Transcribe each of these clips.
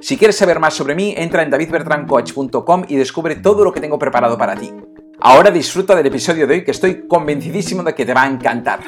Si quieres saber más sobre mí, entra en davidbertrancoach.com y descubre todo lo que tengo preparado para ti. Ahora disfruta del episodio de hoy que estoy convencidísimo de que te va a encantar.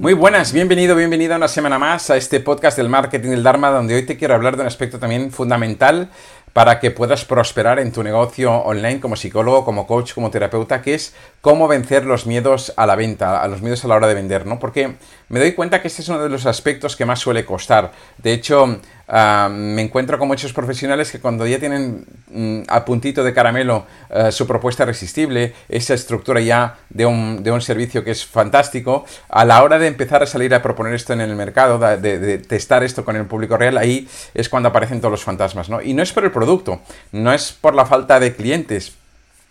Muy buenas, bienvenido, bienvenida una semana más a este podcast del marketing del Dharma, donde hoy te quiero hablar de un aspecto también fundamental para que puedas prosperar en tu negocio online como psicólogo, como coach, como terapeuta, que es cómo vencer los miedos a la venta, a los miedos a la hora de vender, ¿no? Porque me doy cuenta que este es uno de los aspectos que más suele costar. De hecho, ah, me encuentro con muchos profesionales que cuando ya tienen mm, a puntito de caramelo ah, su propuesta irresistible, esa estructura ya de un, de un, servicio que es fantástico, a la hora de empezar a salir a proponer esto en el mercado, de, de, testar esto con el público real, ahí es cuando aparecen todos los fantasmas, ¿no? Y no es por el producto, no es por la falta de clientes,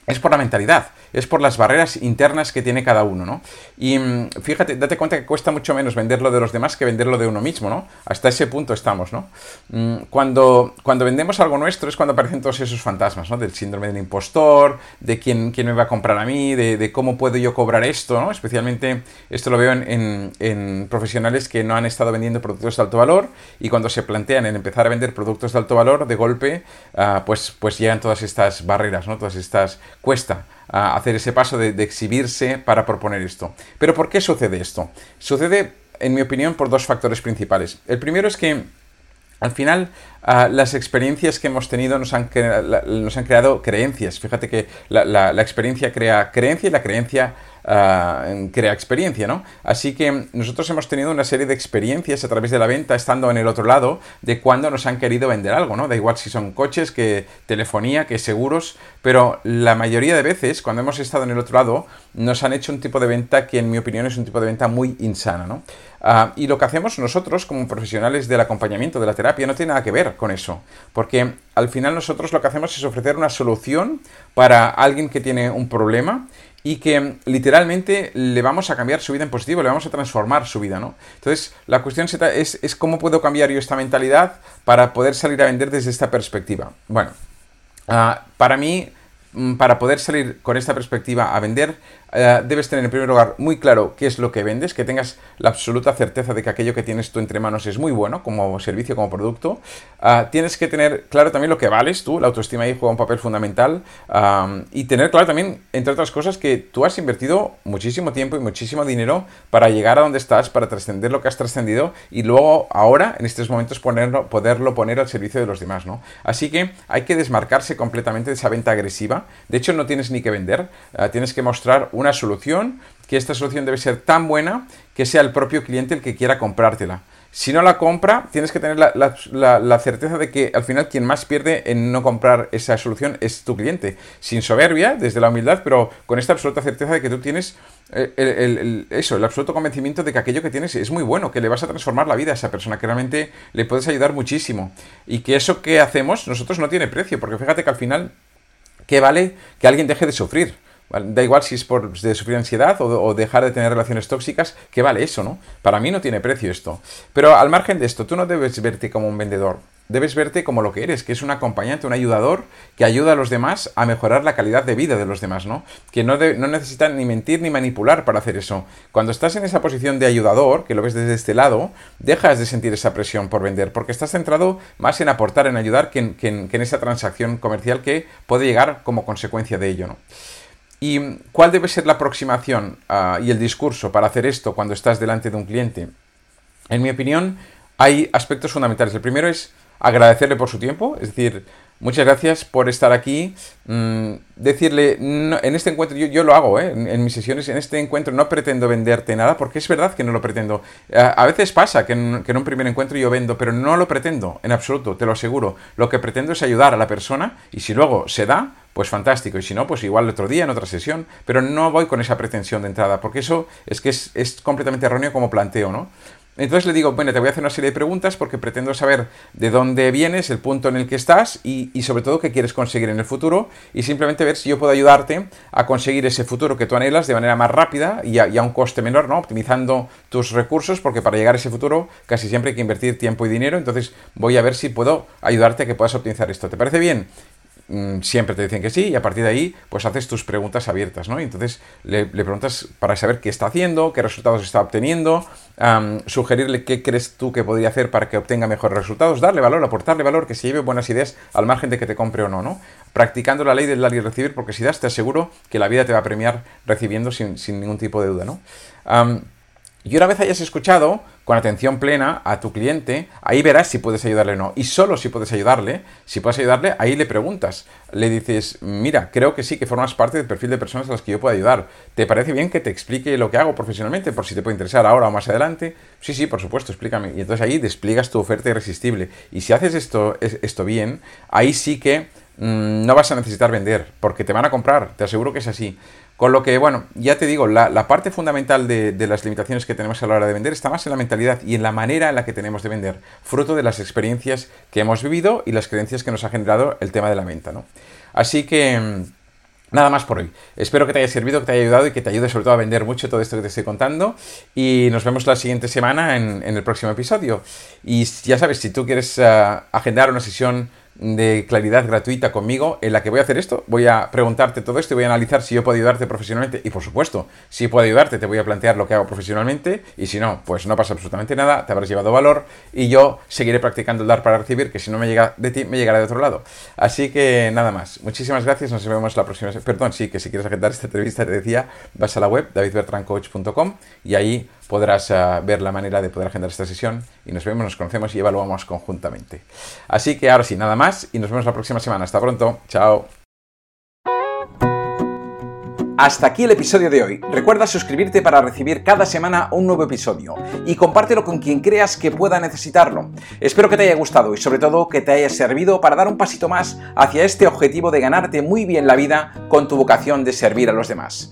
es por la mentalidad, es por las barreras internas que tiene cada uno, ¿no? Y mm, fíjate, date cuenta que cuesta mucho menos venderlo de los demás que venderlo de uno mismo, ¿no? Hasta ese punto estamos, ¿no? Mm, cuando, cuando vendemos algo nuestro es cuando aparecen todos esos fantasmas, ¿no? Del síndrome del impostor, de quién, quién me va a comprar a mí, de, cómo puedo yo cobrar esto, ¿no? Especialmente esto lo veo en, en, profesionales que no han estado vendiendo productos de alto valor y cuando se plantean en empezar a vender productos de alto valor, de golpe, uh, pues, pues llegan todas estas barreras, ¿no? Todas estas cuesta hacer ese paso de, exhibirse para proponer esto. Pero ¿por qué sucede esto? Sucede, en mi opinión, por dos factores principales. El primero es que al final, las experiencias que hemos tenido nos han, nos han creado creencias. Fíjate que la, la, experiencia crea creencia y la creencia uh, crea experiencia, ¿no? Así que nosotros hemos tenido una serie de experiencias a través de la venta, estando en el otro lado, de cuando nos han querido vender algo, ¿no? Da igual si son coches, que telefonía, que seguros, pero la mayoría de veces, cuando hemos estado en el otro lado, nos han hecho un tipo de venta que en mi opinión es un tipo de venta muy insana, ¿no? Uh, y lo que hacemos nosotros como profesionales del acompañamiento, de la terapia, no tiene nada que ver con eso, porque al final nosotros lo que hacemos es ofrecer una solución para alguien que tiene un problema y que literalmente le vamos a cambiar su vida en positivo, le vamos a transformar su vida, ¿no? Entonces, la cuestión es, es cómo puedo cambiar yo esta mentalidad para poder salir a vender desde esta perspectiva. Bueno, uh, para mí, mm, para poder salir con esta perspectiva a vender, eh, debes tener en primer lugar muy claro qué es lo que vendes, que tengas la absoluta certeza de que aquello que tienes tú entre manos es muy bueno como servicio, como producto. Uh, tienes que tener claro también lo que vales tú, la autoestima ahí juega un papel fundamental. Um, y tener claro también, entre otras cosas, que tú has invertido muchísimo tiempo y muchísimo dinero para llegar a donde estás, para trascender lo que has trascendido y luego ahora, en estos momentos, ponerlo, poderlo poner al servicio de los demás, ¿no? Así que hay que desmarcarse completamente de esa venta agresiva. De hecho, no tienes ni que vender, uh, tienes que mostrar una solución, que esta solución debe ser tan buena que sea el propio cliente el que quiera comprártela. Si no la compra, tienes que tener la, certeza de que al final quien más pierde en no comprar esa solución es tu cliente. Sin soberbia, desde la humildad, pero con esta absoluta certeza de que tú tienes eh, el, eso, el absoluto convencimiento de que aquello que tienes es muy bueno, que le vas a transformar la vida a esa persona, que realmente le puedes ayudar muchísimo. Y que eso que hacemos nosotros no tiene precio, porque fíjate que al final, ¿qué vale que alguien deje de sufrir? Da igual si es por de sufrir ansiedad o, dejar de tener relaciones tóxicas, que vale eso, ¿no? Para mí no tiene precio esto. Pero al margen de esto, tú no debes verte como un vendedor, debes verte como lo que eres, que es un acompañante, un ayudador que ayuda a los demás a mejorar la calidad de vida de los demás, ¿no? Que no, no necesitan ni mentir ni manipular para hacer eso. Cuando estás en esa posición de ayudador, que lo ves desde este lado, dejas de sentir esa presión por vender, porque estás centrado más en aportar, en ayudar, que en, en esa transacción comercial que puede llegar como consecuencia de ello, ¿no? ¿Y cuál debe ser la aproximación uh, y el discurso para hacer esto cuando estás delante de un cliente? En mi opinión, hay aspectos fundamentales. El primero es agradecerle por su tiempo, es decir, muchas gracias por estar aquí. Mm, decirle, en este encuentro, yo, yo lo hago, ¿eh? en, mis sesiones, en este encuentro no pretendo venderte nada, porque es verdad que no lo pretendo. a veces pasa que en, que en, un primer encuentro yo vendo, pero no lo pretendo, en absoluto, te lo aseguro. Lo que pretendo es ayudar a la persona y si luego se da, pues fantástico. Y si no, pues igual otro día, en otra sesión. Pero no voy con esa pretensión de entrada, porque eso es que es, es completamente erróneo como planteo, ¿no? Entonces le digo, bueno, te voy a hacer una serie de preguntas porque pretendo saber de dónde vienes, el punto en el que estás y, sobre todo qué quieres conseguir en el futuro y simplemente ver si yo puedo ayudarte a conseguir ese futuro que tú anhelas de manera más rápida y a, y a, un coste menor, ¿no? Optimizando tus recursos porque para llegar a ese futuro casi siempre hay que invertir tiempo y dinero, entonces voy a ver si puedo ayudarte a que puedas optimizar esto. ¿Te parece bien? Mm, siempre te dicen que sí y a partir de ahí pues haces tus preguntas abiertas, ¿no? Y entonces le, preguntas para saber qué está haciendo, qué resultados está obteniendo, sugerirle qué crees tú que podría hacer para que obtenga mejores resultados, darle valor, aportarle valor, que se lleve buenas ideas al margen de que te compre o no, ¿no? Practicando la ley del dar y recibir porque si das te aseguro que la vida te va a premiar recibiendo sin, ningún tipo de duda, ¿no? Y una vez hayas escuchado con atención plena a tu cliente, ahí verás si puedes ayudarle o no. Y solo si puedes ayudarle, si puedes ayudarle, ahí le preguntas. Le dices, mira, creo que sí, que formas parte del perfil de personas a las que yo puedo ayudar. ¿Te parece bien que te explique lo que hago profesionalmente? Por si te puede interesar ahora o más adelante. Sí, sí, por supuesto, explícame. Y entonces ahí despliegas tu oferta irresistible. Y si haces esto, esto bien, ahí sí que mm, no vas a necesitar vender, porque te van a comprar, te aseguro que es así. Con lo que, bueno, ya te digo, la, parte fundamental de, las limitaciones que tenemos a la hora de vender está más en la mentalidad y en la manera en la que tenemos de vender, fruto de las experiencias que hemos vivido y las creencias que nos ha generado el tema de la venta, ¿no? Así que... Mm, nada más por hoy. Espero que te haya servido, que te haya ayudado y que te ayude sobre todo a vender mucho todo esto que te estoy contando. Y nos vemos la siguiente semana en, el próximo episodio. Y ya sabes, si tú quieres uh, agendar una sesión de claridad gratuita conmigo en la que voy a hacer esto, voy a preguntarte todo esto y voy a analizar si yo puedo ayudarte profesionalmente. Y por supuesto, si puedo ayudarte te voy a plantear lo que hago profesionalmente. Y si no, pues no pasa absolutamente nada, te habrás llevado valor y yo seguiré practicando el dar para recibir que si no me llega de ti, me llegará de otro lado. Así que nada más, muchísimas gracias, nos vemos la próxima Perdón, sí, que si quieres agendar esta entrevista te decía, vas a la web davidbertrancoach.com y ahí podrás uh, ver la manera de poder agendar esta sesión y nos vemos, nos conocemos y evaluamos conjuntamente. Así que ahora sí, nada más y nos vemos la próxima semana. Hasta pronto, chao. Hasta aquí el episodio de hoy. Recuerda suscribirte para recibir cada semana un nuevo episodio y compártelo con quien creas que pueda necesitarlo. Espero que te haya gustado y sobre todo que te haya servido para dar un pasito más hacia este objetivo de ganarte muy bien la vida con tu vocación de servir a los demás.